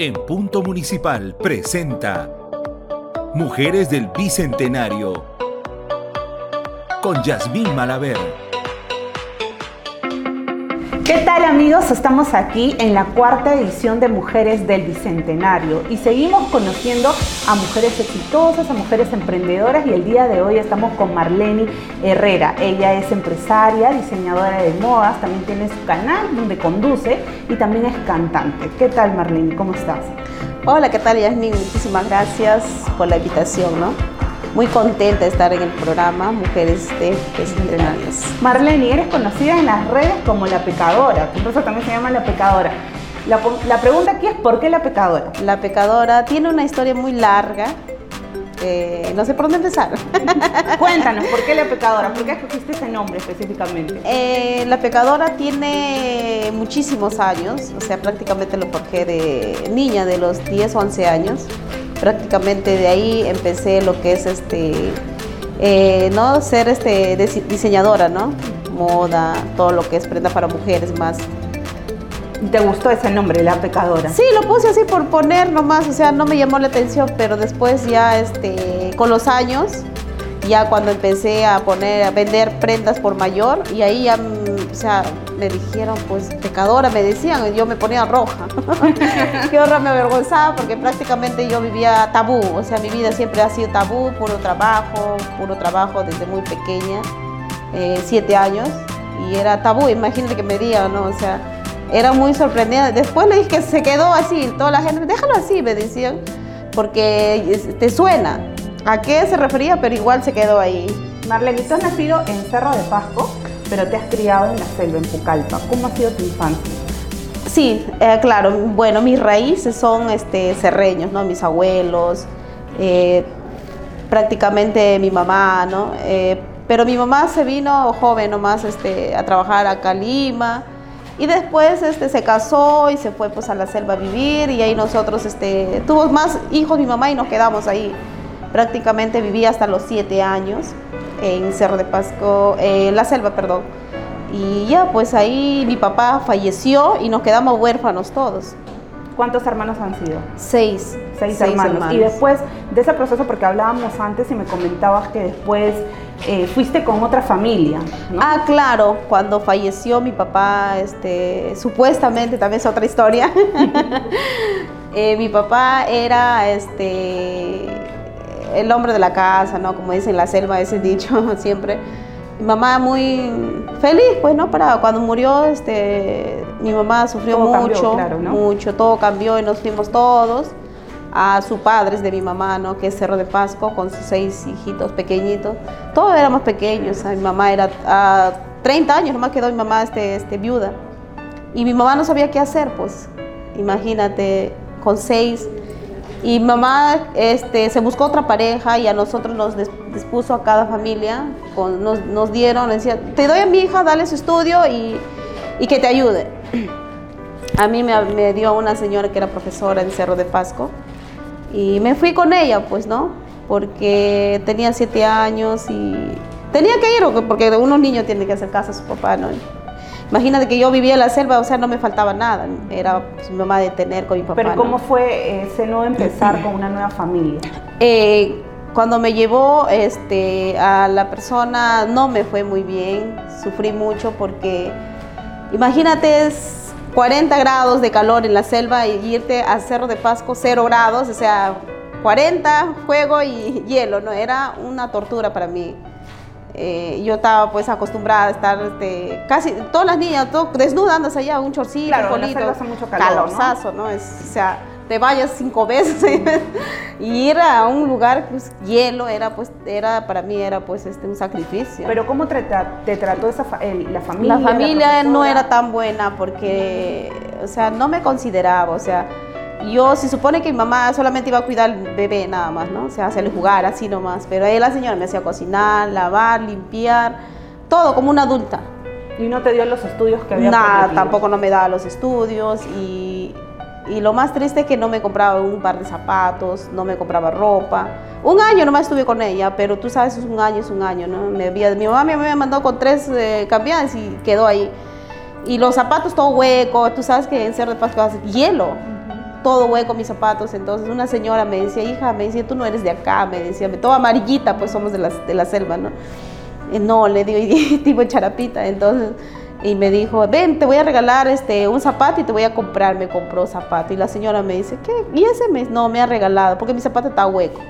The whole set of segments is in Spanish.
En Punto Municipal presenta Mujeres del Bicentenario con Yasmín Malaver. ¿Qué tal amigos? Estamos aquí en la cuarta edición de Mujeres del Bicentenario y seguimos conociendo a mujeres exitosas, a mujeres emprendedoras y el día de hoy estamos con Marlene Herrera. Ella es empresaria, diseñadora de modas, también tiene su canal donde conduce y también es cantante. ¿Qué tal Marlene? ¿Cómo estás? Hola, ¿qué tal Yasmin? Muchísimas gracias por la invitación, ¿no? Muy contenta de estar en el programa Mujeres de Entrenarias. Marlene, eres conocida en las redes como la pecadora, tu empresa también se llama la pecadora. La, pregunta aquí es ¿por qué la pecadora? La pecadora tiene una historia muy larga. Eh, no sé por dónde empezar. Cuéntanos, ¿por qué la pecadora? ¿Por qué escogiste ese nombre específicamente? Eh, la pecadora tiene muchísimos años, o sea, prácticamente lo forjé de niña, de los 10 o 11 años prácticamente de ahí empecé lo que es este, eh, ¿no? Ser este, diseñadora, ¿no? Moda, todo lo que es prenda para mujeres más. ¿Te gustó ese nombre, La Pecadora? Sí, lo puse así por poner nomás, o sea, no me llamó la atención, pero después ya este, con los años, ya cuando empecé a poner, a vender prendas por mayor, y ahí ya, o sea, me dijeron, pues pecadora, me decían, yo me ponía roja. Horror, me avergonzaba porque prácticamente yo vivía tabú, o sea, mi vida siempre ha sido tabú, puro trabajo, puro trabajo desde muy pequeña, eh, siete años, y era tabú, imagínate que me digan, ¿no? O sea, era muy sorprendida. Después le dije que se quedó así, toda la gente, déjalo así, me decían, porque te suena. ¿A qué se refería? Pero igual se quedó ahí. Marlene, tú has nacido en Cerro de Pasco pero te has criado en la selva, en Pucallpa. ¿Cómo ha sido tu infancia? Sí, eh, claro. Bueno, mis raíces son este, serreños, ¿no? Mis abuelos, eh, prácticamente mi mamá, ¿no? Eh, pero mi mamá se vino joven nomás este, a trabajar a Lima y después este, se casó y se fue pues a la selva a vivir y ahí nosotros este, tuvo más hijos mi mamá y nos quedamos ahí. Prácticamente viví hasta los siete años en Cerro de Pasco, en la selva, perdón. Y ya, pues ahí mi papá falleció y nos quedamos huérfanos todos. ¿Cuántos hermanos han sido? Seis. Seis, hermanos. Y después de ese proceso, porque hablábamos antes y me comentabas que después eh, fuiste con otra familia. Ah, claro, cuando falleció mi papá, este, supuestamente, también es otra historia. Eh, mi papá era este, el hombre de la casa, ¿no? Como dicen la selva, ese dicho siempre. Mi mamá muy feliz, pues, ¿no? Para cuando murió, este, mi mamá sufrió mucho, mucho, todo cambió y nos fuimos todos a sus padres de mi mamá, ¿no? Que es Cerro de Pasco, con sus seis hijitos pequeñitos. Todos éramos pequeños, mi mamá era a 30 años, nomás quedó mi mamá este, este, viuda. Y mi mamá no sabía qué hacer, pues, imagínate, con seis y mamá este, se buscó otra pareja y a nosotros nos dispuso a cada familia, con, nos, nos, dieron, decía, te doy a mi hija, dale su estudio y, y que te ayude. A mí me, me, dio una señora que era profesora en Cerro de Pasco y me fui con ella, pues, ¿no? Porque tenía siete años y tenía que ir, porque unos niños tienen que hacer caso a su papá, ¿no? Imagínate que yo vivía en la selva, o sea, no me faltaba nada. Era pues, mi mamá de tener con mi papá. Pero ¿cómo fue ese nuevo empezar con una nueva familia? Eh, cuando me llevó este, a la persona no me fue muy bien, sufrí mucho porque imagínate 40 grados de calor en la selva y irte a Cerro de Pasco 0 grados, o sea, 40, fuego y hielo, ¿no? Era una tortura para mí. Eh, yo estaba pues acostumbrada a estar este, casi todas las niñas todo, desnudas allá, un chorcito, claro, un polito, mucho calor, ¿no? Es, o sea, te vayas cinco veces y ir a un lugar pues hielo era pues era para mí era pues este un sacrificio. Pero cómo te, te trató esa la familia? La familia no era tan buena porque o sea, no me consideraba, o sea, yo se supone que mi mamá solamente iba a cuidar al bebé nada más, ¿no? O sea, hacerle jugar así nomás. Pero ahí la señora me hacía cocinar, lavar, limpiar, todo como una adulta. ¿Y no te dio los estudios que había Nada, tampoco no me daba los estudios y, y, lo más triste es que no me compraba un par de zapatos, no me compraba ropa. Un año nomás estuve con ella, pero tú sabes, es un año, es un año, ¿no? Me había, mi mamá me había mandado con tres eh, y quedó ahí. Y los zapatos todo hueco, tú sabes que en Cerro de Pascua hace hielo todo hueco mis zapatos. Entonces una señora me decía, hija, me decía, tú no eres de acá, me decía, todo amarillita, pues somos de la, de la selva, ¿no? no, le digo, tipo charapita. Entonces, y me dijo, ven, te voy a regalar este, un zapato y te voy a comprar. Me compró zapato. Y la señora me dice, ¿qué? Y ese mes no me ha regalado porque mi zapato está hueco.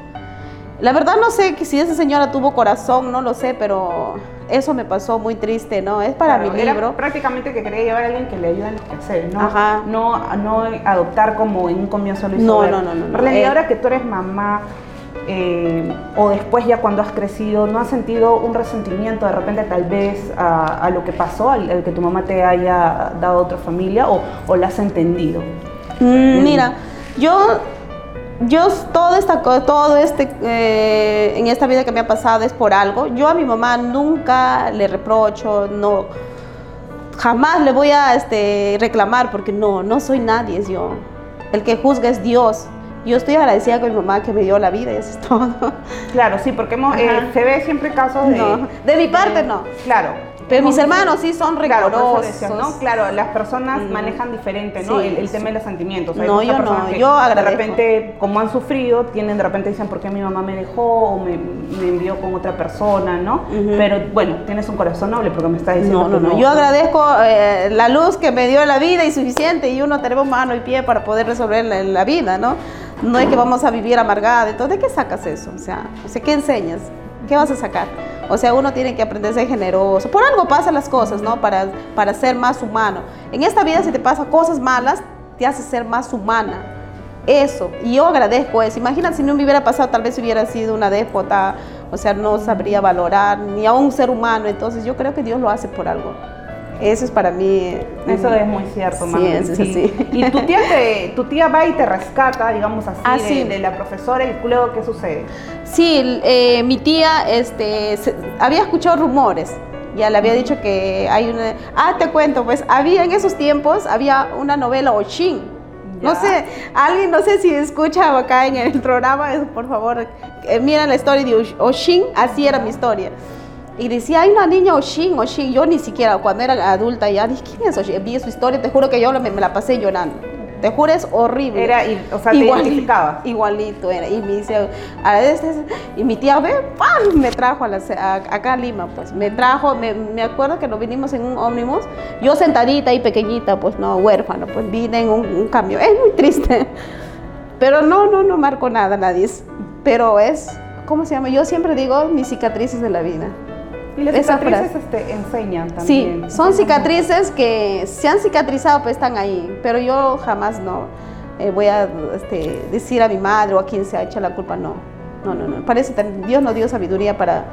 La verdad no sé si esa señora tuvo corazón, no lo sé, pero eso me pasó muy triste, ¿no? Es para mi libro. prácticamente que quería llevar a alguien que le ayude en los quehaceres, ¿no? Ajá. No, no adoptar como en un comienzo No, no, no, no. no. ahora que tú eres mamá, eh, o después ya cuando has crecido, ¿no has sentido un resentimiento de repente tal vez a, lo que pasó, al, que tu mamá te haya dado otra familia o, o la has entendido? Mm, mira, yo, yo todo, esta, todo este, eh, en esta vida que me ha pasado es por algo. Yo a mi mamá nunca le reprocho, no, jamás le voy a este, reclamar porque no, no soy nadie, es yo. El que juzga es Dios. Yo estoy agradecida con mi mamá que me dio la vida y eso es todo. Claro, sí, porque eh, se ve siempre casos de... No, de mi parte no. Claro, pero mis hermanos sí son rigorosos. Claro, ¿no? claro las personas mm. manejan diferente, ¿no? el, tema de los sentimientos. no, yo no, yo agradezco. De repente, como han sufrido, tienen de repente dicen, ¿por qué mi mamá me dejó o me, envió con otra persona, ¿no? Pero bueno, tienes un corazón noble porque me estás diciendo. No, no, no. Yo agradezco eh, la luz que me dio la vida y suficiente y uno tenemos mano y pie para poder resolver la, la vida, ¿no? No es que vamos a vivir amargada. Entonces, ¿de qué sacas eso? O sea, o sea, ¿qué enseñas? ¿Qué vas a sacar? O sea, uno tiene que aprender a ser generoso. Por algo pasan las cosas, ¿no? Para, para ser más humano. En esta vida, si te pasan cosas malas, te hace ser más humana. Eso. Y yo agradezco eso. Imagínate si no me hubiera pasado, tal vez hubiera sido una déspota. O sea, no sabría valorar ni a un ser humano. Entonces, yo creo que Dios lo hace por algo. Eso es para mí. Eso es muy cierto, Sí, es sí. Y tu tía, tu tía va y te rescata, digamos así, ah, de, la profesora y luego qué sucede. Sí, eh, mi tía este, había escuchado rumores. Ya le había dicho que hay una. Ah, te cuento, pues había en esos tiempos había una novela Oshin. No sé, alguien, no sé si escucha acá en el programa, por favor, eh, mira la historia de Oshin, así era mi historia. Y decía, hay una niña Oshin, Oshin. Yo ni siquiera, cuando era adulta, ya dije, ¿quién es Oshin? Vi su historia, te juro que yo me, la pasé llorando. Te juro, es horrible. Era, o sea, igualito, Igualito era. Y me dice, y mi tía, ve, ¡pam! me trajo a, la, acá a Lima, pues. Me trajo, me, me, acuerdo que nos vinimos en un ómnibus. Yo sentadita y pequeñita, pues no, huérfano, pues vine en un, un cambio. Es muy triste. Pero no, no, no marco nada, nadie. Pero es, ¿cómo se llama? Yo siempre digo mis cicatrices de la vida. Y las cicatrices este, enseñan también. Sí, son cicatrices que se han cicatrizado, pues están ahí, pero yo jamás no eh, voy a este, decir a mi madre o a quien se ha hecho la culpa, no. No, no, no. Parece que Dios nos dio sabiduría para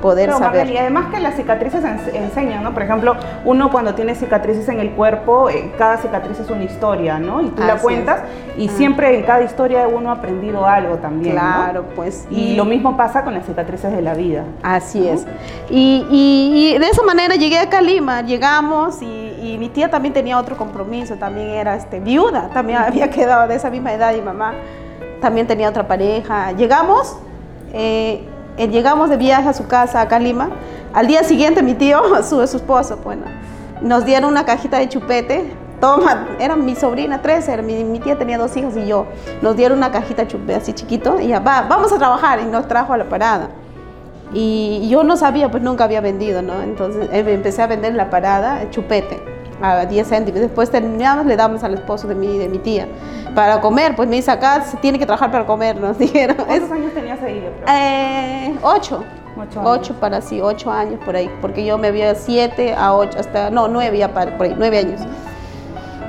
poder saber. y además que las cicatrices enseñan, ¿no? Por ejemplo, uno cuando tiene cicatrices en el cuerpo, eh, cada cicatriz es una historia, ¿no? Y tú la cuentas y siempre en cada historia uno ha aprendido algo también. Claro, pues. Y, lo mismo pasa con las cicatrices de la vida. Así es. Y, y, de esa manera llegué a Calima, llegamos y, mi tía también tenía otro compromiso, también era este, viuda, también había quedado de esa misma edad y mamá también tenía otra pareja. Llegamos. Eh, llegamos de viaje a su casa, a Calima. Al día siguiente mi tío, su, su esposo, bueno, nos dieron una cajita de chupete. Toma, era mi sobrina, tres, mi, mi, tía tenía dos hijos y yo. Nos dieron una cajita de chupete así chiquito y ya, va, vamos a trabajar y nos trajo a la parada. Y yo no sabía, pues nunca había vendido, ¿no? Entonces eh, empecé a vender en la parada chupete a 10 céntimos. Después terminamos, le damos al esposo de mi, de mi tía para comer. Pues me dice, acá se tiene que trabajar para comer, nos dijeron. ¿Cuántos años tenías ahí? Eh, ocho. Ocho, para sí, ocho años por ahí, porque yo me había siete a ocho, hasta, no, nueve ya por ahí, nueve años.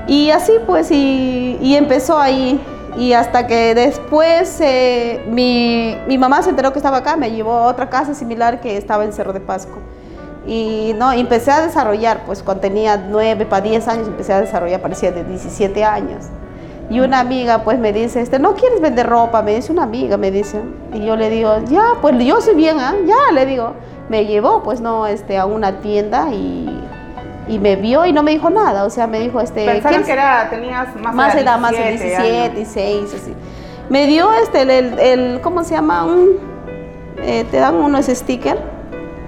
Y así pues, y, y empezó ahí, y hasta que después eh, mi, mi, mamá se enteró que estaba acá, me llevó a otra casa similar que estaba en Cerro de Pasco. Y no, empecé a desarrollar, pues cuando tenía 9 para 10 años, empecé a desarrollar, parecía de 17 años. Y una amiga pues me dice, este, ¿no quieres vender ropa? Me dice una amiga, me dice. Y yo le digo, ya, pues yo soy bien, ¿ah? ya, le digo. Me llevó pues no, este, a una tienda y, y me vio y no me dijo nada. O sea, me dijo, este... Pensaron que era, tenías más, más edad, más de 17, 16, así. Me dio este, el, el, ¿cómo se llama? Un, eh, te dan unos stickers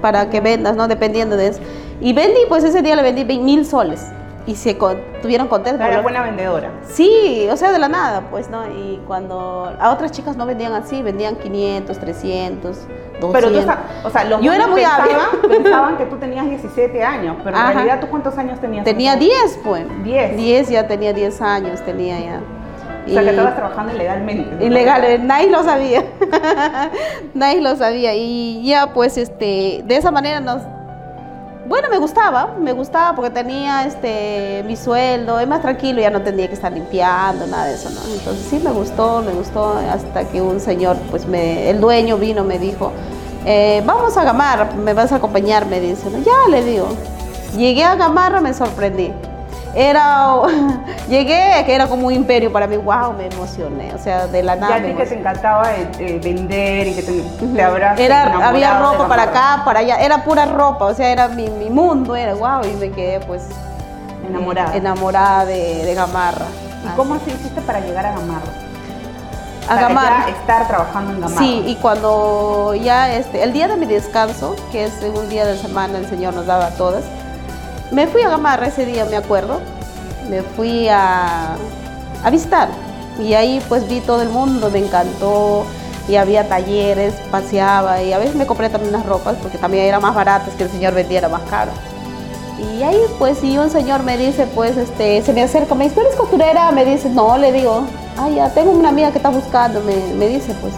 para que vendas, ¿no? Dependiendo de eso. Y vendí, pues ese día le vendí mil soles. y se con- tuvieron contentos. Era buena vendedora. Sí, o sea, de la nada, pues, ¿no? Y cuando a otras chicas no vendían así, vendían 500, 300, 200. Pero tú, o sea, los Yo era muy hábil. pensaban, pensaban que tú tenías 17 años, pero en Ajá. realidad tú cuántos años tenías? Tenía entonces? 10, pues. 10. 10, ya tenía 10 años, tenía ya. O sea, que estabas trabajando ilegalmente. ¿no? Ilegal, eh, nadie lo sabía. nadie lo sabía. Y ya, pues, este, de esa manera nos. Bueno, me gustaba, me gustaba porque tenía este mi sueldo, es más tranquilo, ya no tenía que estar limpiando, nada de eso, ¿no? Entonces sí me gustó, me gustó, hasta que un señor, pues me, el dueño vino, me dijo, eh, vamos a Gamarra, me vas a acompañar, me dice, ¿no? ya le digo. Llegué a Gamarra, me sorprendí. Era, llegué, que era como un imperio para mí, wow, me emocioné, o sea, de la nada. a me ti que te encantaba eh, eh, vender y que te, te Era, había ropa para acá, para allá, era pura ropa, o sea, era mi, mi mundo, era wow, y me quedé pues Enamorada. eh, enamorada de, de Gamarra. ¿Y cómo así hiciste para llegar a Gamarra? A Para Gamarra. ya estar trabajando en Gamarra. Sí, y cuando ya este, el día de mi descanso, que es un día de semana, el Señor nos daba a todas, me fui a Gamarra ese día, me acuerdo, me fui a, a visitar y ahí pues vi todo el mundo, me encantó y había talleres, paseaba y a veces me compré también unas ropas porque también eran más baratas que el Señor vendiera más caro. Y ahí pues y un señor me dice pues este, se me acerca, me dice, ¿tú eres costurera? Me dice, no, le digo, ah ya, tengo una amiga que está buscando, me, me dice pues.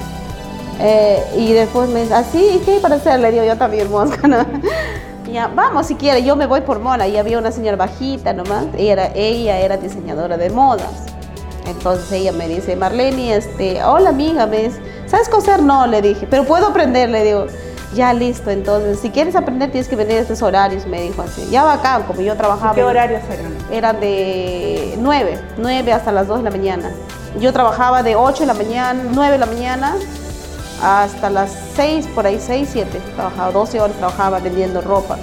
Eh, y después me dice, así, ¿y qué para hacer? Le digo yo también, mosca, ¿no? Vamos si quiere, yo me voy por mona. Y había una señora bajita nomás, ella era, ella era diseñadora de modas. Entonces ella me dice, Marlene, este, hola amiga, me dice, ¿sabes coser? No, le dije, pero puedo aprender, le digo, ya listo, entonces, si quieres aprender tienes que venir a estos horarios, me dijo así. Ya bacán, como yo trabajaba. ¿Qué horarios eran? eran de 9, 9 hasta las 2 de la mañana. Yo trabajaba de 8 de la mañana, 9 de la mañana hasta las 6, por ahí 6, 7. Trabajaba 12 horas, trabajaba vendiendo ropa.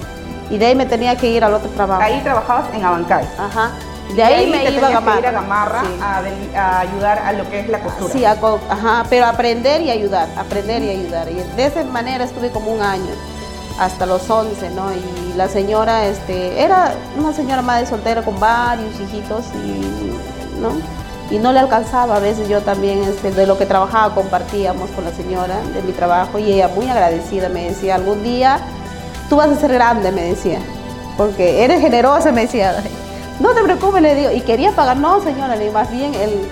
Y de ahí me tenía que ir al otro trabajo. Ahí trabajabas en Abancay. Ajá. De ahí, me te iba a que ir Gamarra. a Gamarra Sí. a, a ayudar a lo que es la costura. Sí, a co- ajá, pero aprender y ayudar, aprender y ayudar. Y de esa manera estuve como un año, hasta los 11, ¿no? Y la señora, este, era una señora madre soltera con varios hijitos y, ¿no? Y no le alcanzaba, a veces yo también, este, de lo que trabajaba, compartíamos con la señora de mi trabajo y ella muy agradecida me decía, algún día tú vas a ser grande, me decía, porque eres generosa, me decía. No te preocupes, le digo, y quería pagar, no señora, le digo, más bien el,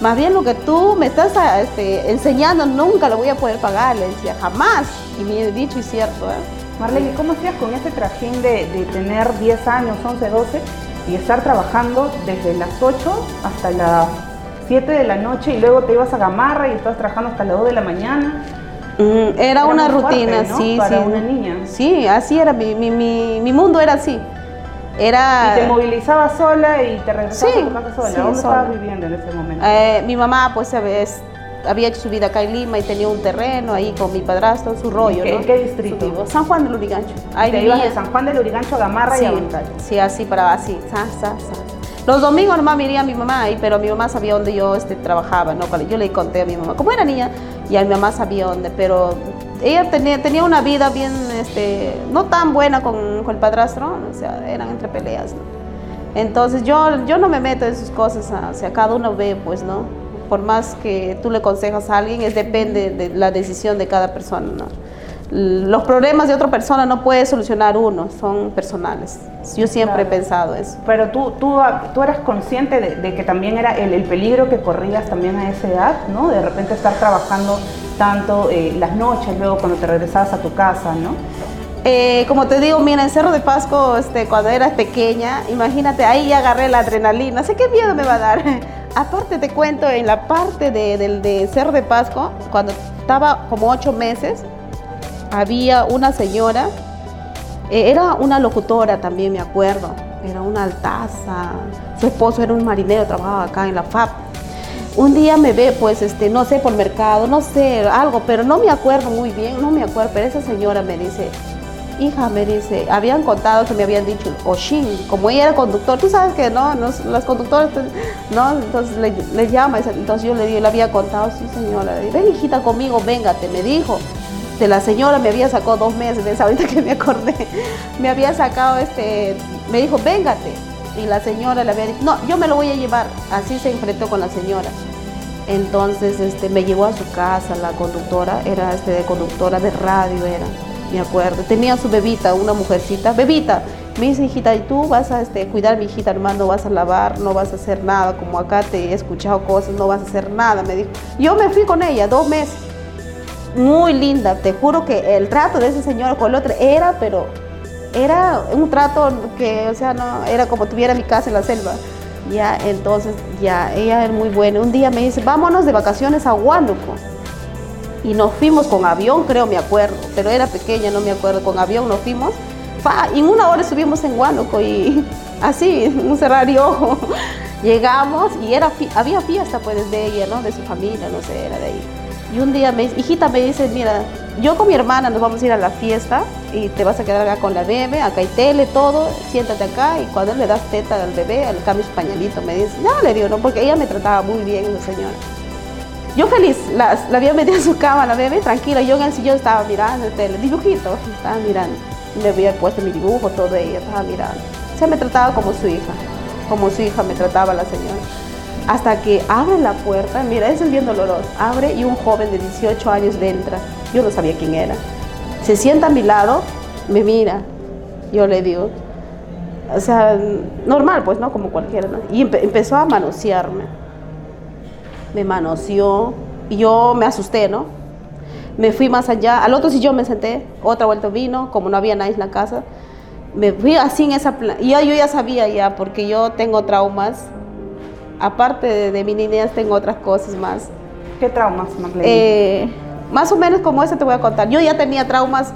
más bien lo que tú me estás este, enseñando nunca lo voy a poder pagar, le decía, jamás. Y mi dicho es cierto, ¿eh? Marlene, ¿cómo hacías con ese trajín de, de tener 10 años, 11, 12 y estar trabajando desde las 8 hasta las 7 de la noche y luego te ibas a Gamarra y estabas trabajando hasta las 2 de la mañana? Mm, era, Era una muy fuerte, rutina, ¿no? sí, Para sí. una niña. Sí, así era, mi, mi, mi, mi mundo era así. Era... Y te movilizabas sola y te regresabas Sí, a tu casa sola. sí, ¿Dónde sola. estabas viviendo en ese momento? Eh, mi mamá pues es- había hecho su vida acá en Lima y tenía un terreno ahí con mi padrastro, su rollo, qué- ¿no? en qué distrito? Su. San Juan de Lurigancho. Ahí te ibas de San Juan del Urigancho a Gamarra y sí, a Abancay. sí, así para así, sa, sa, sa. Los domingos nomás me iría a mi mamá ahí, pero mi mamá sabía dónde yo este, trabajaba, ¿no? Yo le conté a mi mamá, como era niña, y a mi mamá sabía dónde, pero ella tenía, tenía una vida bien, este, no tan buena con, con el padrastro, o sea, eran entre peleas, ¿no? Entonces yo, yo no me meto en sus cosas, o sea, cada uno ve, pues, ¿no? Por más que tú le aconsejas a alguien, es depende de la decisión de cada persona, ¿no? Los problemas de otra persona no puede solucionar uno, son personales. Yo siempre he Claro. pensado eso. Pero tú, tú, tú eras consciente de, de que también era el, el peligro que corrías también a esa edad, ¿no? De repente estar trabajando tanto eh, las noches, luego cuando te regresabas a tu casa, ¿no? Eh, como te digo, mira, en Cerro de Pasco, este, cuando eras pequeña, imagínate, ahí ya agarré la adrenalina. Sé qué miedo me va a dar. Aparte te cuento, en la parte de, del- de Cerro de Pasco, cuando estaba como ocho meses, había una señora, eh, era una locutora también, me acuerdo, era una altaza, su esposo era un marinero, trabajaba acá en la FAP. Un día me ve, pues, este, no sé, por mercado, no sé, algo, pero no me acuerdo muy bien, no me acuerdo, pero esa señora me dice, hija, me dice, habían contado que me habían dicho Oshin, como ella era conductor, tú sabes que no, no las conductoras, pues, no, entonces le, llama, entonces yo le, le había contado, sí señora, ven hijita conmigo, véngate, me dijo. De la señora me había sacado dos meses, ¿ves? ahorita que me acordé, me había sacado este, me dijo, véngate. Y la señora le había dicho, no, yo me lo voy a llevar. Así se enfrentó con la señora. Entonces este, me llevó a su casa la conductora, era este, conductora de radio, era, me acuerdo. Tenía su bebita, una mujercita, bebita. Me dice, hijita, ¿y tú vas a este, cuidar a mi hijita, hermano? No vas a lavar, no vas a hacer nada, como acá te he escuchado cosas, no vas a hacer nada, me dijo. Yo me fui con ella dos meses. Muy linda, te juro que el trato de ese señor con el otro era, pero era un trato que, o sea, no, era como tuviera mi casa en la selva. Ya, entonces, ya, ella es muy buena. Un día me dice, vámonos de vacaciones a Huánuco. Y nos fuimos con avión, creo, me acuerdo, pero era pequeña, no me acuerdo, con avión nos fuimos. y en una hora estuvimos en Huánuco y así, un cerrar y ojo. Llegamos y era, había fiesta pues de ella, ¿no? De su familia, no sé, era de ahí. Y un día me hijita me dice, mira, yo con mi hermana nos vamos a ir a la fiesta y te vas a quedar acá con la bebé, acá hay tele, todo, siéntate acá y cuando le das teta al bebé, al cambio su pañalito, me dice, no, le digo, no, porque ella me trataba muy bien, señora. Yo feliz, la, la había metido en su cama, la bebé, tranquila, yo en el sillón estaba mirando el tele, dibujito, estaba mirando. Me había puesto mi dibujo, todo ella, estaba mirando. O sea, me trataba como su hija, como su hija me trataba la señora hasta que abre la puerta, mira, es bien doloroso, abre y un joven de 18 años le entra, yo no sabía quién era, se sienta a mi lado, me mira, yo le digo, o sea, normal pues, ¿no? Como cualquiera, ¿no? Y empezó a manosearme, me manoseó y yo me asusté, ¿no? Me fui más allá, al otro sillón me senté, otra vuelta vino, como no había nadie en la casa, me fui así en esa... Y yo, yo ya sabía ya, porque yo tengo traumas aparte de, mi niñez, tengo otras cosas más. ¿Qué traumas? Eh, más o menos como ese te voy a contar. Yo ya tenía traumas,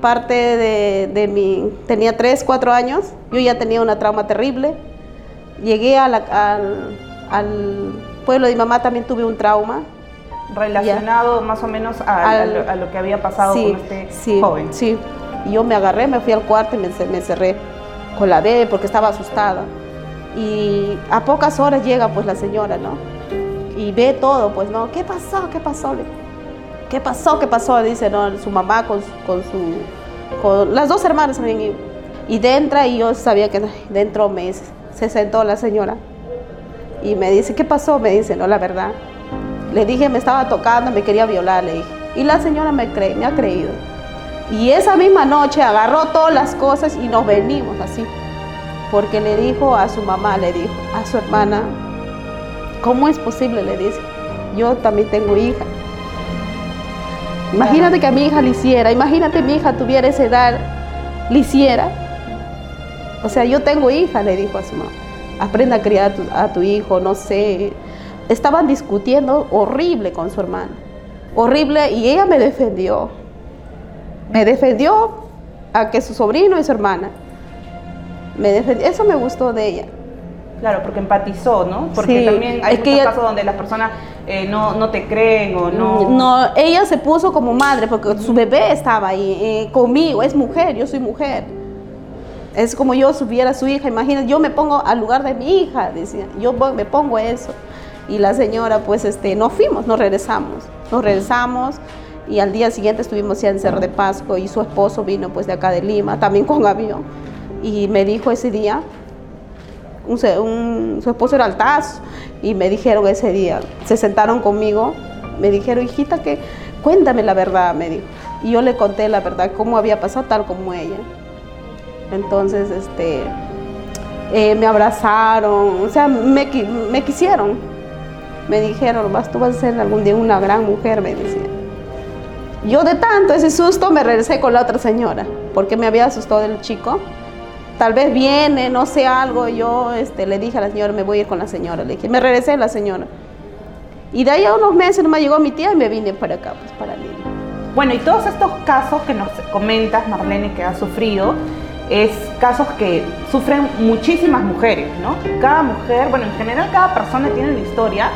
parte de, de mi... Tenía 3, 4 años, yo ya tenía una trauma terrible. Llegué al, al, pueblo de mi mamá, también tuve un trauma. Relacionado más o menos a, lo, que había pasado con este sí, joven. Sí, y yo me agarré, me fui al cuarto y me, me cerré con la bebé porque estaba asustada. Y a pocas horas llega pues la señora, ¿no? Y ve todo, pues, ¿no? ¿Qué pasó? ¿Qué pasó? ¿Qué pasó? ¿Qué pasó? Dice, ¿no? Su mamá con, con su... Con las dos hermanas también. Y dentro, y yo sabía que dentro me, se sentó la señora. Y me dice, ¿qué pasó? Me dice, no, la verdad. Le dije, me estaba tocando, me quería violar, le dije. Y la señora me, cree, me ha creído. Y esa misma noche agarró todas las cosas y nos venimos así porque le dijo a su mamá, le dijo a su hermana, ¿cómo es posible? Le dice, yo también tengo hija. Imagínate que a mi hija le hiciera, imagínate mi hija tuviera esa edad, le hiciera. O sea, yo tengo hija, le dijo a su mamá. Aprenda a criar a tu, hijo, no sé. Estaban discutiendo horrible con su hermana. Horrible, y ella me defendió. Me defendió a que su sobrino y su hermana me Eso me gustó de ella. Claro, porque empatizó, ¿no? Porque también hay muchos casos donde las personas eh, no, no, te creen o no... No, ella se puso como madre porque su bebé estaba ahí eh, conmigo, es mujer, yo soy mujer. Es como yo subiera a su hija, imagínate, yo me pongo al lugar de mi hija, decía, yo me pongo eso. Y la señora, pues, este, nos fuimos, nos regresamos, nos regresamos y al día siguiente estuvimos ya en Cerro de Pasco y su esposo vino pues de acá de Lima, también con avión y me dijo ese día, su esposo era altazo, y me dijeron ese día, se sentaron conmigo, me dijeron, hijita, que cuéntame la verdad, me dijo. Y yo le conté la verdad, cómo había pasado tal como ella. Entonces, este, eh, me abrazaron, o sea, me, me quisieron. Me dijeron, vas, tú vas a ser algún día una gran mujer, me decían. Yo de tanto ese susto me regresé con la otra señora, porque me había asustado el chico tal vez viene, no sé algo, yo este, le dije a la señora, me voy a ir con la señora, le dije, me regresé a la señora. Y de ahí a unos meses nomás llegó mi tía y me vine para acá, pues para Lima. Bueno, y todos estos casos que nos comentas, Marlene, que ha sufrido, es casos que sufren muchísimas mujeres, ¿no? Cada mujer, bueno, en general cada persona tiene una historia,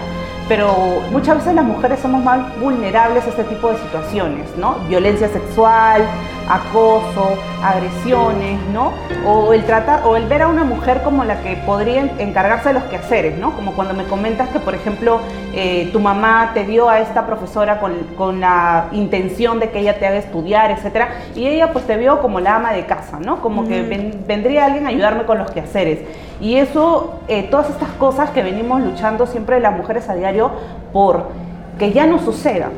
pero muchas veces las mujeres somos más vulnerables a este tipo de situaciones, ¿no? Violencia sexual, acoso, agresiones, ¿no? O el tratar, o el ver a una mujer como la que podría encargarse de los quehaceres, ¿no? Como cuando me comentas que, por ejemplo, eh, tu mamá te dio a esta profesora con, la intención de que ella te haga estudiar, etcétera, y ella pues te vio como la ama de casa, ¿no? Como que vendría alguien a ayudarme con los quehaceres. Y eso, eh, todas estas cosas que venimos luchando siempre las mujeres a diario por que ya no sucedan,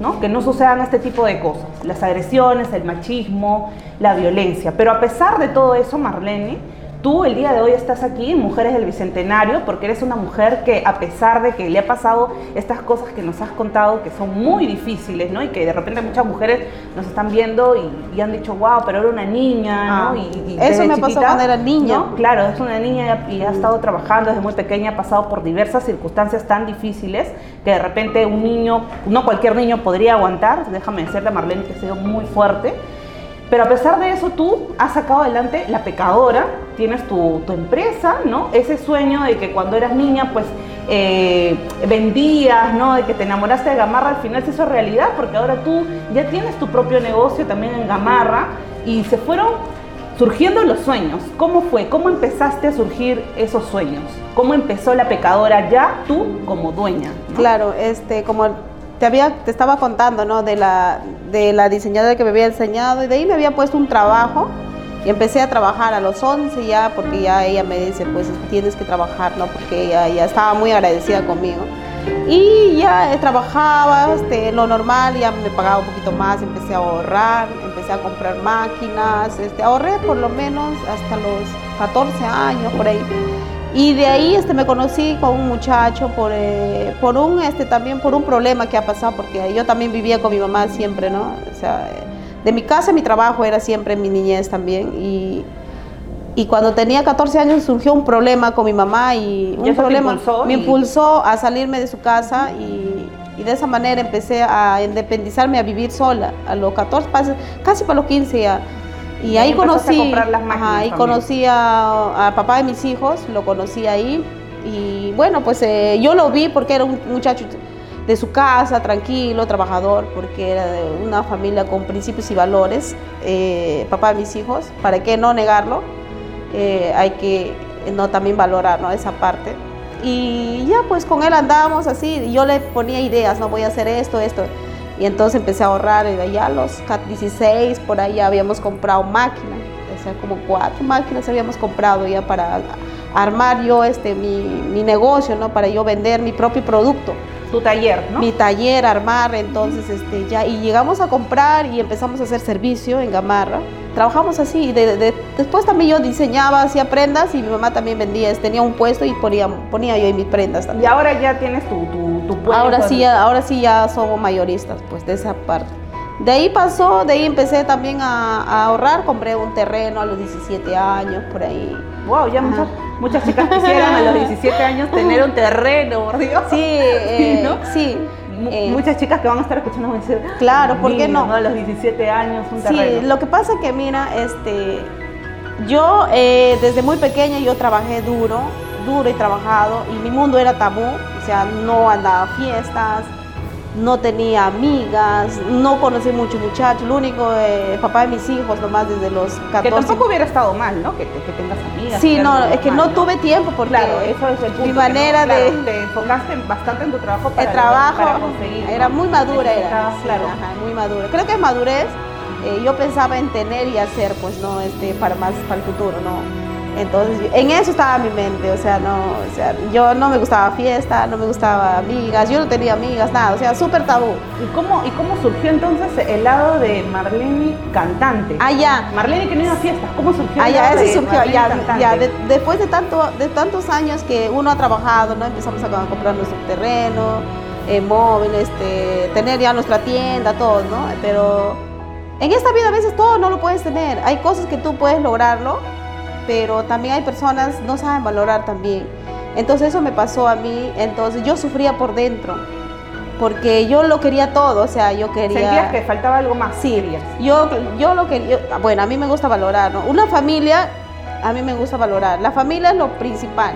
¿no? que no sucedan este tipo de cosas, las agresiones, el machismo, la violencia. Pero a pesar de todo eso, Marlene, Tú el día de hoy estás aquí en Mujeres del Bicentenario porque eres una mujer que a pesar de que le ha pasado estas cosas que nos has contado que son muy difíciles, ¿no? Y que de repente muchas mujeres nos están viendo y, han dicho, wow, pero era una niña, ¿no? Ah, y, eso me pasó cuando era niña. Claro, es una niña y ha, estado trabajando desde muy pequeña, ha pasado por diversas circunstancias tan difíciles que de repente un niño, no cualquier niño podría aguantar. Déjame decirle a Marlene que ha sido muy fuerte. Pero a pesar de eso, tú has sacado adelante La Pecadora, tienes tu, empresa, ¿no? Ese sueño de que cuando eras niña, pues eh, vendías, ¿no? De que te enamoraste de Gamarra, al final se hizo realidad, porque ahora tú ya tienes tu propio negocio también en Gamarra y se fueron surgiendo los sueños. ¿Cómo fue? ¿Cómo empezaste a surgir esos sueños? ¿Cómo empezó La Pecadora ya tú como dueña? Claro, este, como te había, te estaba contando, ¿no? De la, de la diseñadora que me había enseñado y de ahí me había puesto un trabajo y empecé a trabajar a los 11 ya porque ya ella me dice, pues tienes que trabajar, ¿no? Porque ella ya estaba muy agradecida conmigo. Y ya trabajaba este, lo normal, ya me pagaba un poquito más, empecé a ahorrar, empecé a comprar máquinas, este, ahorré por lo menos hasta los 14 años por ahí. Y de ahí este, me conocí con un muchacho por, eh, por un, este, también por un problema que ha pasado, porque yo también vivía con mi mamá siempre, ¿no? O sea, de mi casa mi trabajo era siempre mi niñez también. Y, y cuando tenía 14 años surgió un problema con mi mamá y un problema me impulsó a salirme de su casa y, y, de esa manera empecé a independizarme, a vivir sola a los 14, casi para los 15 ya. Y, ahí conocí, a ahí conocí a, papá de mis hijos, lo conocí ahí. Y bueno, pues eh, yo lo vi porque era un muchacho de su casa, tranquilo, trabajador, porque era de una familia con principios y valores, eh, papá de mis hijos, ¿para qué no negarlo? Eh, hay que no también valorar ¿no? esa parte. Y ya pues con él andábamos así, yo le ponía ideas, no voy a hacer esto, esto. Y entonces empecé a ahorrar y allá a los 16 por ahí ya habíamos comprado máquinas, o sea, como cuatro máquinas habíamos comprado ya para armar yo este, mi, mi negocio, ¿no? Para yo vender mi propio producto. Tu taller, ¿no? Mi taller, armar, entonces este, ya, y llegamos a comprar y empezamos a hacer servicio en Gamarra. Trabajamos así, de, después también yo diseñaba, hacía prendas y mi mamá también vendía, tenía un puesto y ponía, ponía yo en mis prendas también. Y ahora ya tienes tu, tu, puesto. Ahora sí, ahora sí ya somos mayoristas, pues de esa parte. De ahí pasó, de ahí empecé también a, a ahorrar, compré un terreno a los 17 años, por ahí. Wow, ya muchas, muchas chicas quisieran a los 17 años tener un terreno, por Dios. Sí, eh, sí. Eh, muchas chicas que van a estar escuchando van a decir, claro, ¿por qué no? A los 17 años, un terreno. Sí, lo que pasa que, mira, este, yo eh, desde muy pequeña yo trabajé duro, duro y trabajado, y mi mundo era tabú, o sea, no andaba a fiestas, no tenía amigas, no conocí muchos muchachos, lo único, eh, papá de mis hijos nomás desde los 14. Que tampoco hubiera estado mal, ¿no? Que, que tengas amigas. Sí, no, es que no, tuve tiempo porque claro, eso es el punto mi manera de... Te enfocaste bastante en tu trabajo para, el trabajo, conseguir. Era muy madura, era. claro. muy madura. Creo que es madurez. Eh, yo pensaba en tener y hacer, pues no, este, para más, para el futuro, ¿no? Entonces, en eso estaba mi mente, o sea, no, o sea, yo no me gustaba fiesta, no me gustaba amigas, yo no tenía amigas, nada, o sea, súper tabú. ¿Y cómo, ¿Y cómo surgió entonces el lado de Marlene cantante? Ah, ya. Marlene que no iba a fiestas, ¿cómo surgió? Ah, ya, eso surgió, ya, ya después de, tanto, de tantos años que uno ha trabajado, ¿no? Empezamos a comprar nuestro terreno, eh, móvil, este, tener ya nuestra tienda, todo, ¿no? Pero en esta vida a veces todo no lo puedes tener, hay cosas que tú puedes lograrlo, pero también hay personas no saben valorar también. Entonces eso me pasó a mí, entonces yo sufría por dentro, porque yo lo quería todo, o sea, yo quería... ¿Sentías que faltaba algo más? Sí, yo, yo lo quería, bueno, a mí me gusta valorar, ¿no? Una familia, a mí me gusta valorar, la familia es lo principal.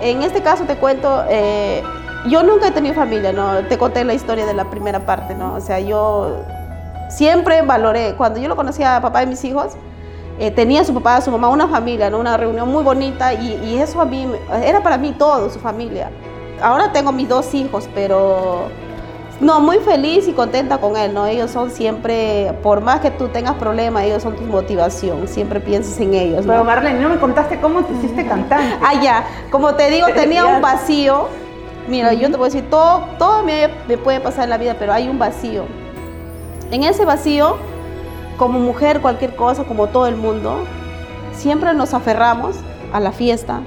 En este caso te cuento, eh, yo nunca he tenido familia, ¿no? Te conté la historia de la primera parte, ¿no? O sea, yo siempre valoré, cuando yo lo conocía a papá de mis hijos, eh, tenía su papá, su mamá, una familia, ¿no? una reunión muy bonita y, eso a mí era para mí todo, su familia. Ahora tengo mis dos hijos, pero No, muy feliz y contenta con él, ¿no? Ellos son siempre, por más que tú tengas problemas, ellos son tu motivación, siempre piensas en ellos. ¿no? Pero Marlene, no me contaste cómo te hiciste cantante. Ah, ya, como te digo, tenía un vacío. Mira, yo te puedo decir, todo, todo me, me puede pasar en la vida, pero hay un vacío. En ese vacío, como mujer, cualquier cosa, como todo el mundo, siempre nos aferramos a la fiesta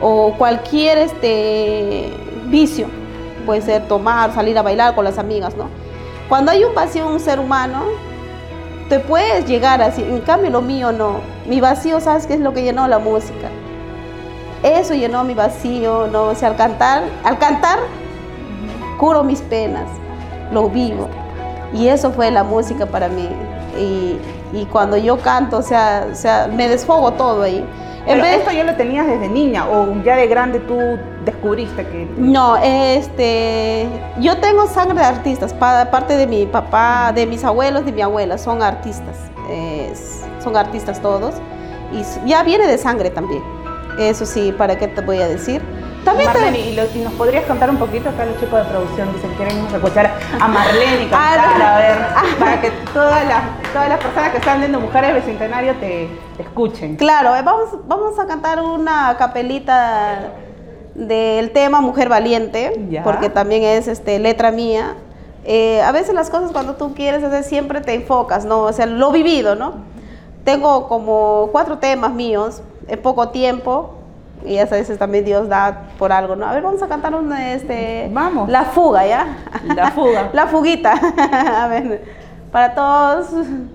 o cualquier este, vicio puede ser tomar, salir a bailar con las amigas, ¿no? Cuando hay un vacío en un ser humano, te puedes llegar así, en cambio lo mío no. Mi vacío, ¿sabes qué es lo que llenó la música? Eso llenó mi vacío, ¿no? O sea, al cantar, al cantar, curo mis penas, lo vivo. Y eso fue la música para mí. Y, y cuando yo canto, o sea, o sea, me desfogo todo ahí. Pero esto ya lo tenías desde niña o ya de grande tú descubriste que... No, este, yo tengo sangre de artistas, parte de mi papá, de mis abuelos, de mi abuela, son artistas, son artistas todos y ya viene de sangre también. Eso sí, ¿para qué te voy a decir? También Marlene, y, nos podrías contar un poquito, acá los chicos de producción dicen que queremos escuchar a Marlene y cantar, a ver, para que todas las, todas las personas que están viendo Mujeres Bicentenario te, te escuchen. Claro, eh, vamos, vamos a cantar una capelita del tema Mujer Valiente, porque también es este, letra mía. Eh, a veces las cosas cuando tú quieres hacer siempre te enfocas, ¿no? O sea, lo vivido, ¿no? Tengo como cuatro temas míos en poco tiempo, y a veces también Dios da por algo, ¿no? A ver, vamos a cantar un, este... Vamos. La fuga, ¿ya? La fuga. la fuguita. a ver, para todos,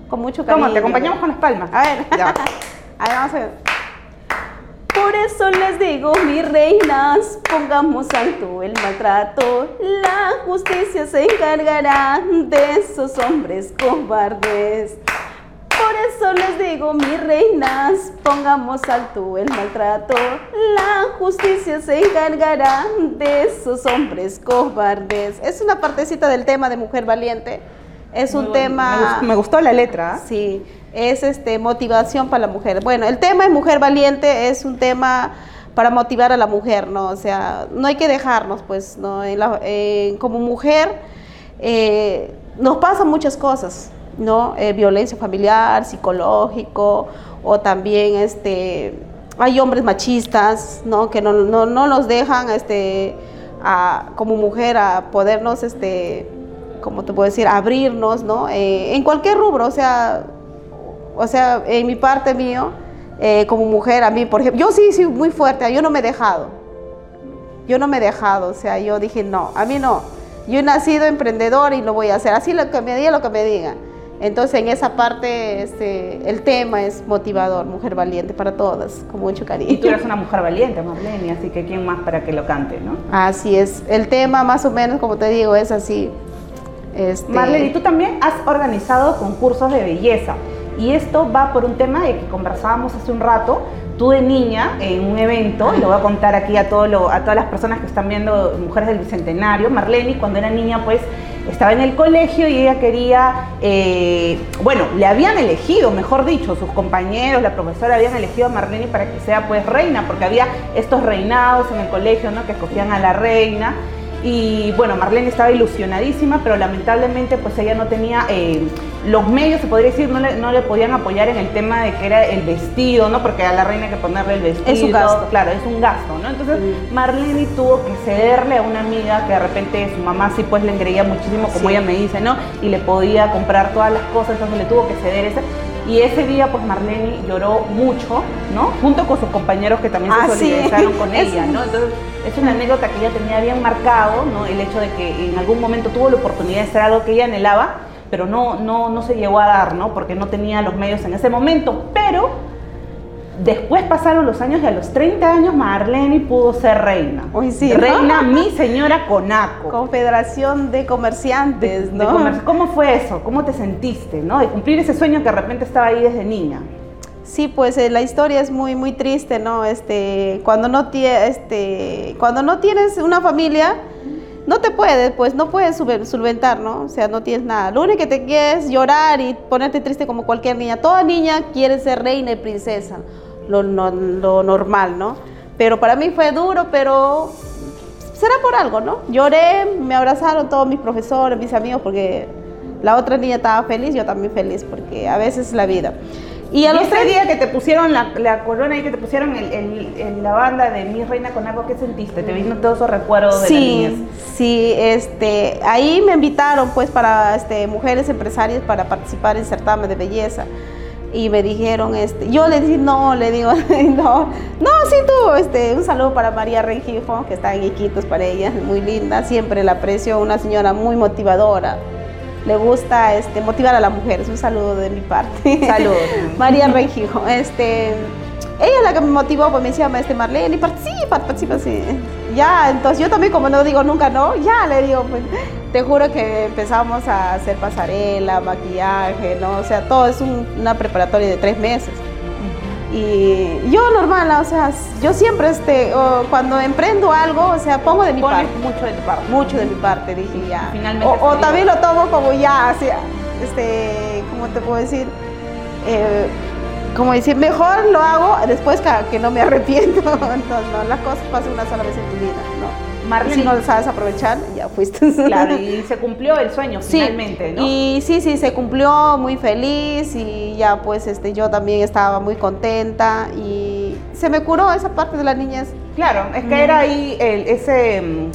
con mucho cariño. ¿Cómo? Te acompañamos con las palmas. A ver. Ya. a ver, vamos a ver. Por eso les digo, mis reinas, pongamos alto el maltrato. La justicia se encargará de esos hombres cobardes. Por eso les digo, mis reinas, pongamos alto el maltrato. La justicia se encargará de esos hombres cobardes. Es una partecita del tema de Mujer Valiente. Es un tema... Me gustó, la letra. Sí, es este, motivación para la mujer. Bueno, el tema de Mujer Valiente es un tema para motivar a la mujer, ¿no? O sea, no hay que dejarnos, pues, ¿no? como mujer eh, nos pasan muchas cosas. ¿No? Eh, violencia familiar, psicológico, o también este, hay hombres machistas, ¿no? Que no, no, no nos dejan este, a, como mujer a podernos, este, como te puedo decir, abrirnos, ¿no? Eh, en cualquier rubro, o sea, o sea, en mi parte mío, eh, como mujer, a mí, por ejemplo, yo sí, sí, muy fuerte, yo no me he dejado, yo no me he dejado, o sea, yo dije, no, a mí no, yo he nacido emprendedor y lo voy a hacer, así lo que me diga, lo que me digan. Entonces en esa parte este, el tema es motivador, mujer valiente para todas, con mucho cariño. Y tú eres una mujer valiente, Marlene, así que quién más para que lo cante, ¿no? Así es, el tema más o menos, como te digo, es así. Este... Marlene, y tú también has organizado concursos de belleza. Y esto va por un tema de que conversábamos hace un rato, tú de niña en un evento, y lo voy a contar aquí a, todo a todas las personas que están viendo Mujeres del Bicentenario, Marlene cuando era niña pues estaba en el colegio y ella quería, eh, bueno, le habían elegido, mejor dicho, sus compañeros, la profesora habían elegido a Marlene para que sea pues reina, porque había estos reinados en el colegio, ¿no? Que escogían a la reina. Y bueno, Marlene estaba ilusionadísima, pero lamentablemente pues ella no tenía eh, los medios, se podría decir, no le, no le podían apoyar en el tema de que era el vestido, ¿no? Porque a la reina hay que ponerle el vestido. Es un gasto. Claro, es un gasto, ¿no? Entonces Marlene tuvo que cederle a una amiga que de repente su mamá sí pues le engreía muchísimo, como ella me dice, ¿no? Y le podía comprar todas las cosas, entonces le tuvo que ceder ese. Y ese día, pues Marlene lloró mucho, ¿no? Junto con sus compañeros que también se ah, solidarizaron con ella, ¿no? Entonces, es una anécdota que ella tenía bien marcado, ¿no? El hecho de que en algún momento tuvo la oportunidad de hacer algo que ella anhelaba, pero no, no, no se llegó a dar, ¿no? Porque no tenía los medios en ese momento. Pero Después pasaron los años y a los 30 años Marlene pudo ser reina. Uy, sí, reina, mi señora Conaco. Confederación de Comerciantes, ¿no? ¿Cómo fue eso? ¿Cómo te sentiste, no? De cumplir ese sueño que de repente estaba ahí desde niña. Sí, pues eh, la historia es muy muy triste, ¿no? Este, cuando no este, cuando no tienes una familia, no te puedes, pues no puedes solventar, ¿no? O sea, no tienes nada. Lo único que te quieres es llorar y ponerte triste como cualquier niña. Toda niña quiere ser reina y princesa lo, normal, ¿no? Pero para mí fue duro, pero será por algo, ¿no? Lloré, me abrazaron todos mis profesores, mis amigos, porque la otra niña estaba feliz, yo también feliz, porque a veces es la vida. Y a los tres días que te pusieron la, corona y que te pusieron el, la banda de Mi Reina con algo, ¿qué sentiste? ¿Te vino todos esos recuerdos de sí, la niñez? Sí, este, ahí me invitaron pues para este, mujeres empresarias para participar en certamen de belleza y me dijeron, este, yo le dije, no, le digo, no, no, sí tú, este, un saludo para María Rengijo, que está en Iquitos para ella, muy linda, siempre la aprecio, una señora muy motivadora, le gusta este, motivar a las mujeres, un saludo de mi parte. Saludos. María Rengijo, este, ella es la que me motivó, pues me decía, este, Marlene, participa, participa, sí. Ya, entonces yo también como no digo nunca no, ya le digo, pues, te juro que empezamos a hacer pasarela, maquillaje, ¿no? O sea, todo es una preparatoria de tres meses. Y yo normal, o sea, yo siempre, este, cuando emprendo algo, o sea, pongo de mi parte. mucho de tu parte. Mucho de mi parte, dije ya. o, también lo tomo como ya, así, este, ¿cómo te puedo decir? Eh, como decir, mejor lo hago después que, no me arrepiento. Entonces, no, las cosas pasan una sola vez en tu vida, ¿no? Marlene. Si no lo sabes aprovechar, ya fuiste. Claro, y se cumplió el sueño finalmente, ¿no? Y sí, sí, se cumplió, muy feliz y ya pues este, yo también estaba muy contenta y se me curó esa parte de la niñez. Claro, es que era ahí el, ese mm,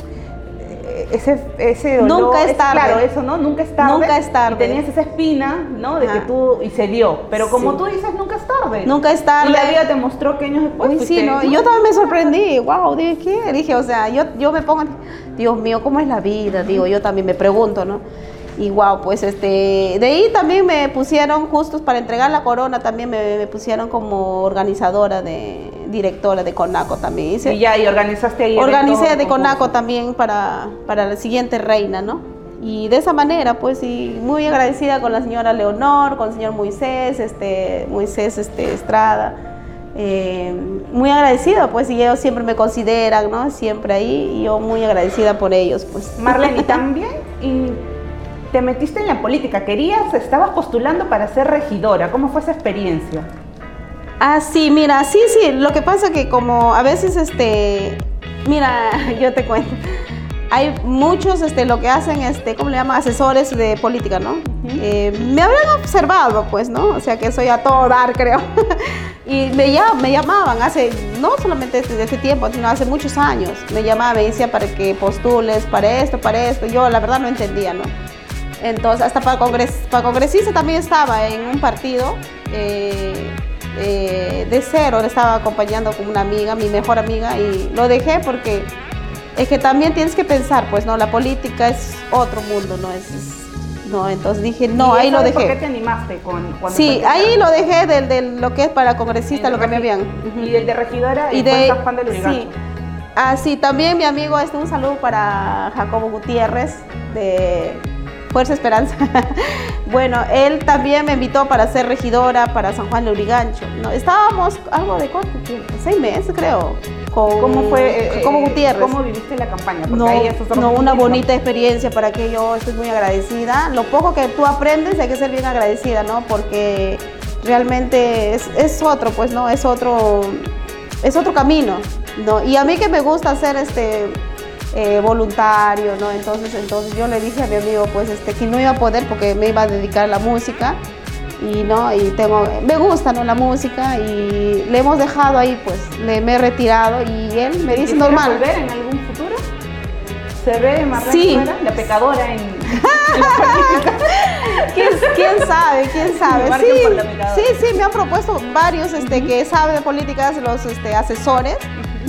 ese, ese dolor. Nunca es tarde. Claro, eso, ¿no? Nunca es tarde. Nunca es tarde. Y tenías esa espina, ¿no? De que tú, y se dio. Pero como tú dices, nunca es tarde. Nunca es tarde. Y la vida te mostró que años después. sí, ¿no? Y yo también me sorprendí. Wow, dije, ¿qué? Dije, o sea, yo, yo me pongo, Dios mío, ¿cómo es la vida? Digo, yo también me pregunto, ¿no? Y wow, pues este, de ahí también me pusieron justos para entregar la corona, también me, pusieron como organizadora de, directora de CONACO también. y ya, y organizaste ahí. Organicé de CONACO también para, para la siguiente reina, ¿no? Y de esa manera, pues, y muy agradecida con la señora Leonor, con el señor Moisés, este, Moisés este, Estrada. Eh, muy agradecida, pues, y ellos siempre me consideran, ¿no? Siempre ahí, y yo muy agradecida por ellos, pues. Marlene, también y te metiste en la política, querías, estabas postulando para ser regidora, ¿cómo fue esa experiencia? Ah, sí, mira, sí, sí, lo que pasa que como a veces, este, mira, yo te cuento, hay muchos, este, lo que hacen, este, ¿cómo le llaman? Asesores de política, ¿no? Eh, me habrán observado, pues, ¿no? O sea, que soy a todo dar, creo. y me, me llamaban hace, no solamente desde ese tiempo, sino hace muchos años. Me llamaban, me decía para que postules, para esto, para esto. Yo, la verdad, no entendía, ¿no? Entonces, hasta para, congres, para congresista también estaba en un partido eh, eh, de cero, le estaba acompañando con una amiga, mi mejor amiga, y lo dejé porque es que también tienes que pensar, pues no, la política es otro mundo, no es, no, entonces dije, no, ahí lo dejé. ¿Por qué te animaste con cuando Sí, ahí lo dejé del, lo que es para congresista, lo que me habían. Y el de regidora y, de Juan del Sí. Ah, sí, también mi amigo, este, un saludo para Jacobo Gutiérrez de Fuerza Esperanza. bueno, él también me invitó para ser regidora para San Juan de Urigancho. ¿no? Estábamos algo de cuánto tiempo, seis meses creo. ¿Cómo fue? Eh, eh Gutiérrez. ¿Cómo viviste la campaña? no, no una bonita experiencia para que yo estoy muy agradecida. Lo poco que tú aprendes hay que ser bien agradecida, ¿no? Porque realmente es, es otro, pues, ¿no? Es otro, es otro camino, ¿no? Y a mí que me gusta hacer este eh, voluntario, ¿no? Entonces, entonces yo le dije a mi amigo, pues, este, que no iba a poder porque me iba a dedicar a la música y no y tengo me gusta no la música y le hemos dejado ahí pues le me he retirado y él me dice normal volver en algún futuro se ve más sí. la pecadora en, ¿Quién, ¿Quién, sabe quién sabe sí sí sí me han propuesto varios este que saben de políticas los este asesores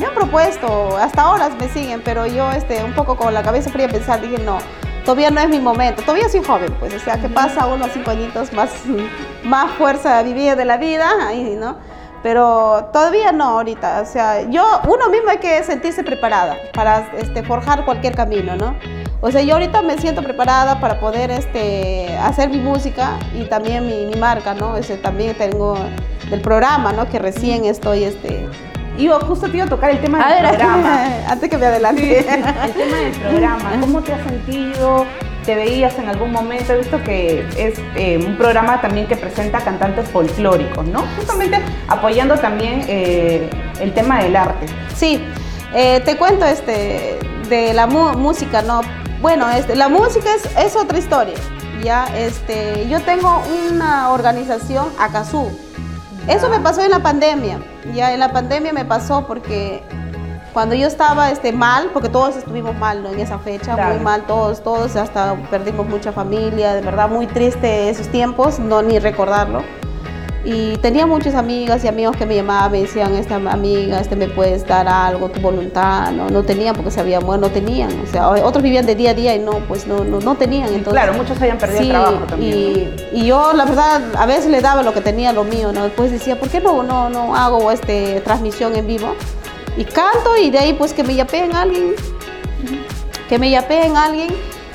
me han propuesto, hasta ahora me siguen, pero yo este, un poco con la cabeza fría pensar, dije, no, todavía no es mi momento, todavía soy joven, pues, o sea, que pasa unos cinco añitos más, más fuerza vivir de la vida, ahí, ¿no? Pero todavía no ahorita, o sea, yo, uno mismo hay que sentirse preparada para este, forjar cualquier camino, ¿no? O sea, yo ahorita me siento preparada para poder este, hacer mi música y también mi, mi marca, ¿no? Ese, también tengo el programa, ¿no? Que recién estoy este, Iba, justo te iba a tocar el tema del programa. Antes que me adelante. el tema del programa. ¿Cómo te has sentido? ¿Te veías en algún momento? He visto que es eh, un programa también que presenta cantantes folclóricos, ¿no? Justamente apoyando también eh, el tema del arte. Sí, eh, te cuento, este, de la música, no. Bueno, este, la música es, es otra historia. Ya, este, yo tengo una organización, ACASU. Eso me pasó en la pandemia. Ya en la pandemia me pasó porque cuando yo estaba este, mal, porque todos estuvimos mal en esa fecha, muy mal, todos, todos, hasta perdimos mucha familia, de verdad muy triste esos tiempos, no ni recordarlo. Y tenía muchas amigas y amigos que me llamaban, me decían, esta amiga, este me puedes dar algo, tu voluntad, no, no tenían porque se habían muerto, no tenían, o sea, otros vivían de día a día y no, pues no, no, no tenían. Entonces, claro, muchos habían perdido el trabajo también. Y, y, yo, la verdad, a veces le daba lo que tenía, lo mío, ¿no? Después decía, ¿por qué no, no, no hago este, transmisión en vivo? Y canto y de ahí pues que me yapeen alguien, que me yapeen alguien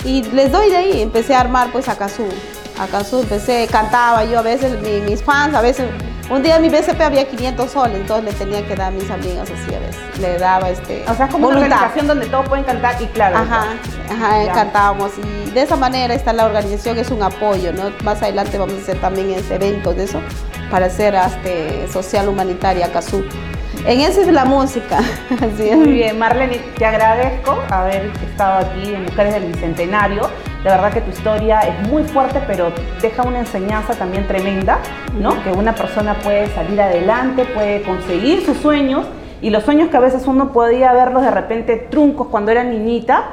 y les doy de ahí, empecé a armar pues a Kazoo acaso empecé, cantaba yo a veces, mis fans, a veces, un día en mi BCP había 500 soles, entonces le tenía que dar a mis amigas así a veces, le daba este... O sea, es como una organización donde todos pueden cantar y claro. Ajá, ajá, cantábamos y de esa manera está la organización, es un apoyo, ¿no? Más adelante vamos a hacer también este eventos de eso, para hacer este, social humanitaria Cazú. En esa es la música. Muy bien, Marlene, te agradezco haber estado aquí en Mujeres del Bicentenario. De verdad que tu historia es muy fuerte, pero deja una enseñanza también tremenda, ¿no? Que una persona puede salir adelante, puede conseguir sus sueños y los sueños que a veces uno podía verlos de repente truncos cuando era niñita,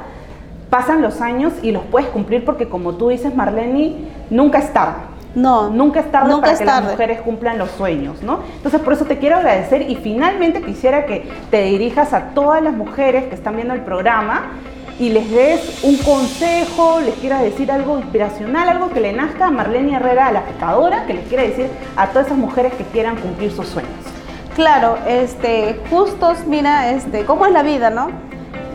pasan los años y los puedes cumplir porque como tú dices, Marlene, nunca es tarde. No, nunca es tarde para que las mujeres cumplan los sueños, ¿no? Entonces, por eso te quiero agradecer y finalmente quisiera que te dirijas a todas las mujeres que están viendo el programa y les des un consejo, les quieras decir algo inspiracional, algo que le nazca a Marlene Herrera, la pecadora, que les quiera decir a todas esas mujeres que quieran cumplir sus sueños. Claro, este, justos, mira, este, cómo es la vida, ¿no?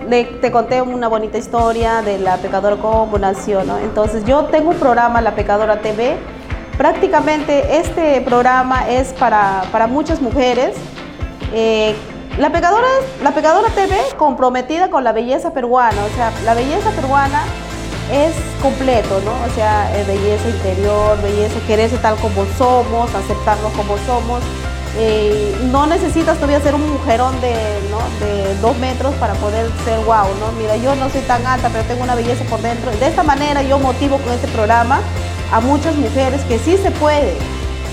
te conté una bonita historia de la pecadora como nació, ¿no? Entonces yo tengo un programa, La Pecadora TV, Prácticamente este programa es para, muchas mujeres. Eh, la, Pecadora, la Pecadora TV comprometida con la belleza peruana, o sea, la belleza peruana es completo, ¿no? O sea, eh, belleza interior, belleza, quererse tal como somos, aceptarnos como somos. Eh, no necesitas todavía ser un mujerón de, de dos metros para poder ser wow, ¿no? Mira, yo no soy tan alta, pero tengo una belleza por dentro. De esta manera yo motivo con este programa a muchas mujeres que sí se puede,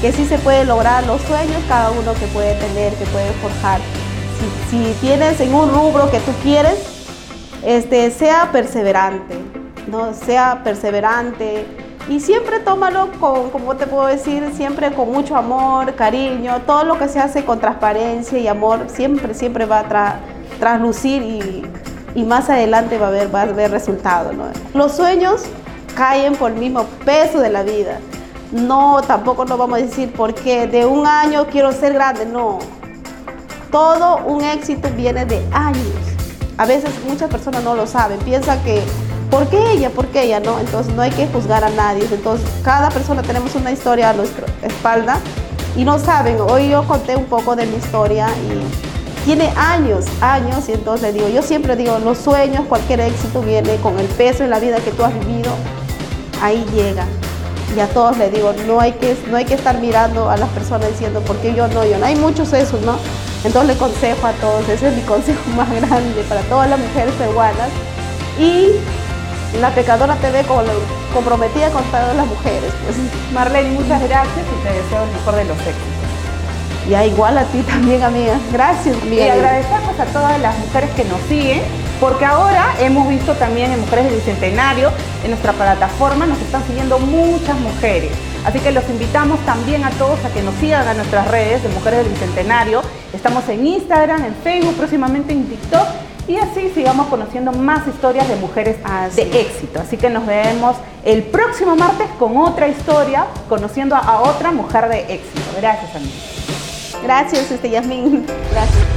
que sí se puede lograr los sueños cada uno que puede tener, que puede forjar. Si, tienes en un rubro que tú quieres, este, sea perseverante, ¿no? sea perseverante y siempre tómalo con, como te puedo decir, siempre con mucho amor, cariño, todo lo que se hace con transparencia y amor siempre, siempre va a traslucir y, y, más adelante va a haber, va a resultado. ¿no? Los sueños caen por el mismo peso de la vida. No, tampoco nos vamos a decir porque de un año quiero ser grande, no. Todo un éxito viene de años. A veces muchas personas no lo saben, piensan que ¿por qué ella? ¿Por qué ella? No, entonces no hay que juzgar a nadie. Entonces cada persona tenemos una historia a nuestra espalda y no saben. Hoy yo conté un poco de mi historia y tiene años, años y entonces digo, yo siempre digo, los sueños, cualquier éxito viene con el peso en la vida que tú has vivido ahí llega. Y a todos les digo, no hay que, no hay que estar mirando a las personas diciendo, ¿por qué yo no? Yo no. Hay muchos esos, ¿no? Entonces le consejo a todos, ese es mi consejo más grande para todas las mujeres peruanas. Y la Pecadora TV comprometida con todas las mujeres. Pues. Marlene, muchas gracias y te deseo el mejor de los éxitos. Ya igual a ti también, amiga. Gracias, Y agradecemos a todas las mujeres que nos siguen porque ahora hemos visto también en Mujeres del Bicentenario, en nuestra plataforma nos están siguiendo muchas mujeres. Así que los invitamos también a todos a que nos sigan a nuestras redes de Mujeres del Bicentenario. Estamos en Instagram, en Facebook, próximamente en TikTok. Y así sigamos conociendo más historias de mujeres de éxito. Así que nos vemos el próximo martes con otra historia, conociendo a otra mujer de éxito. Gracias, amigos. Gracias, este Yasmin. Gracias.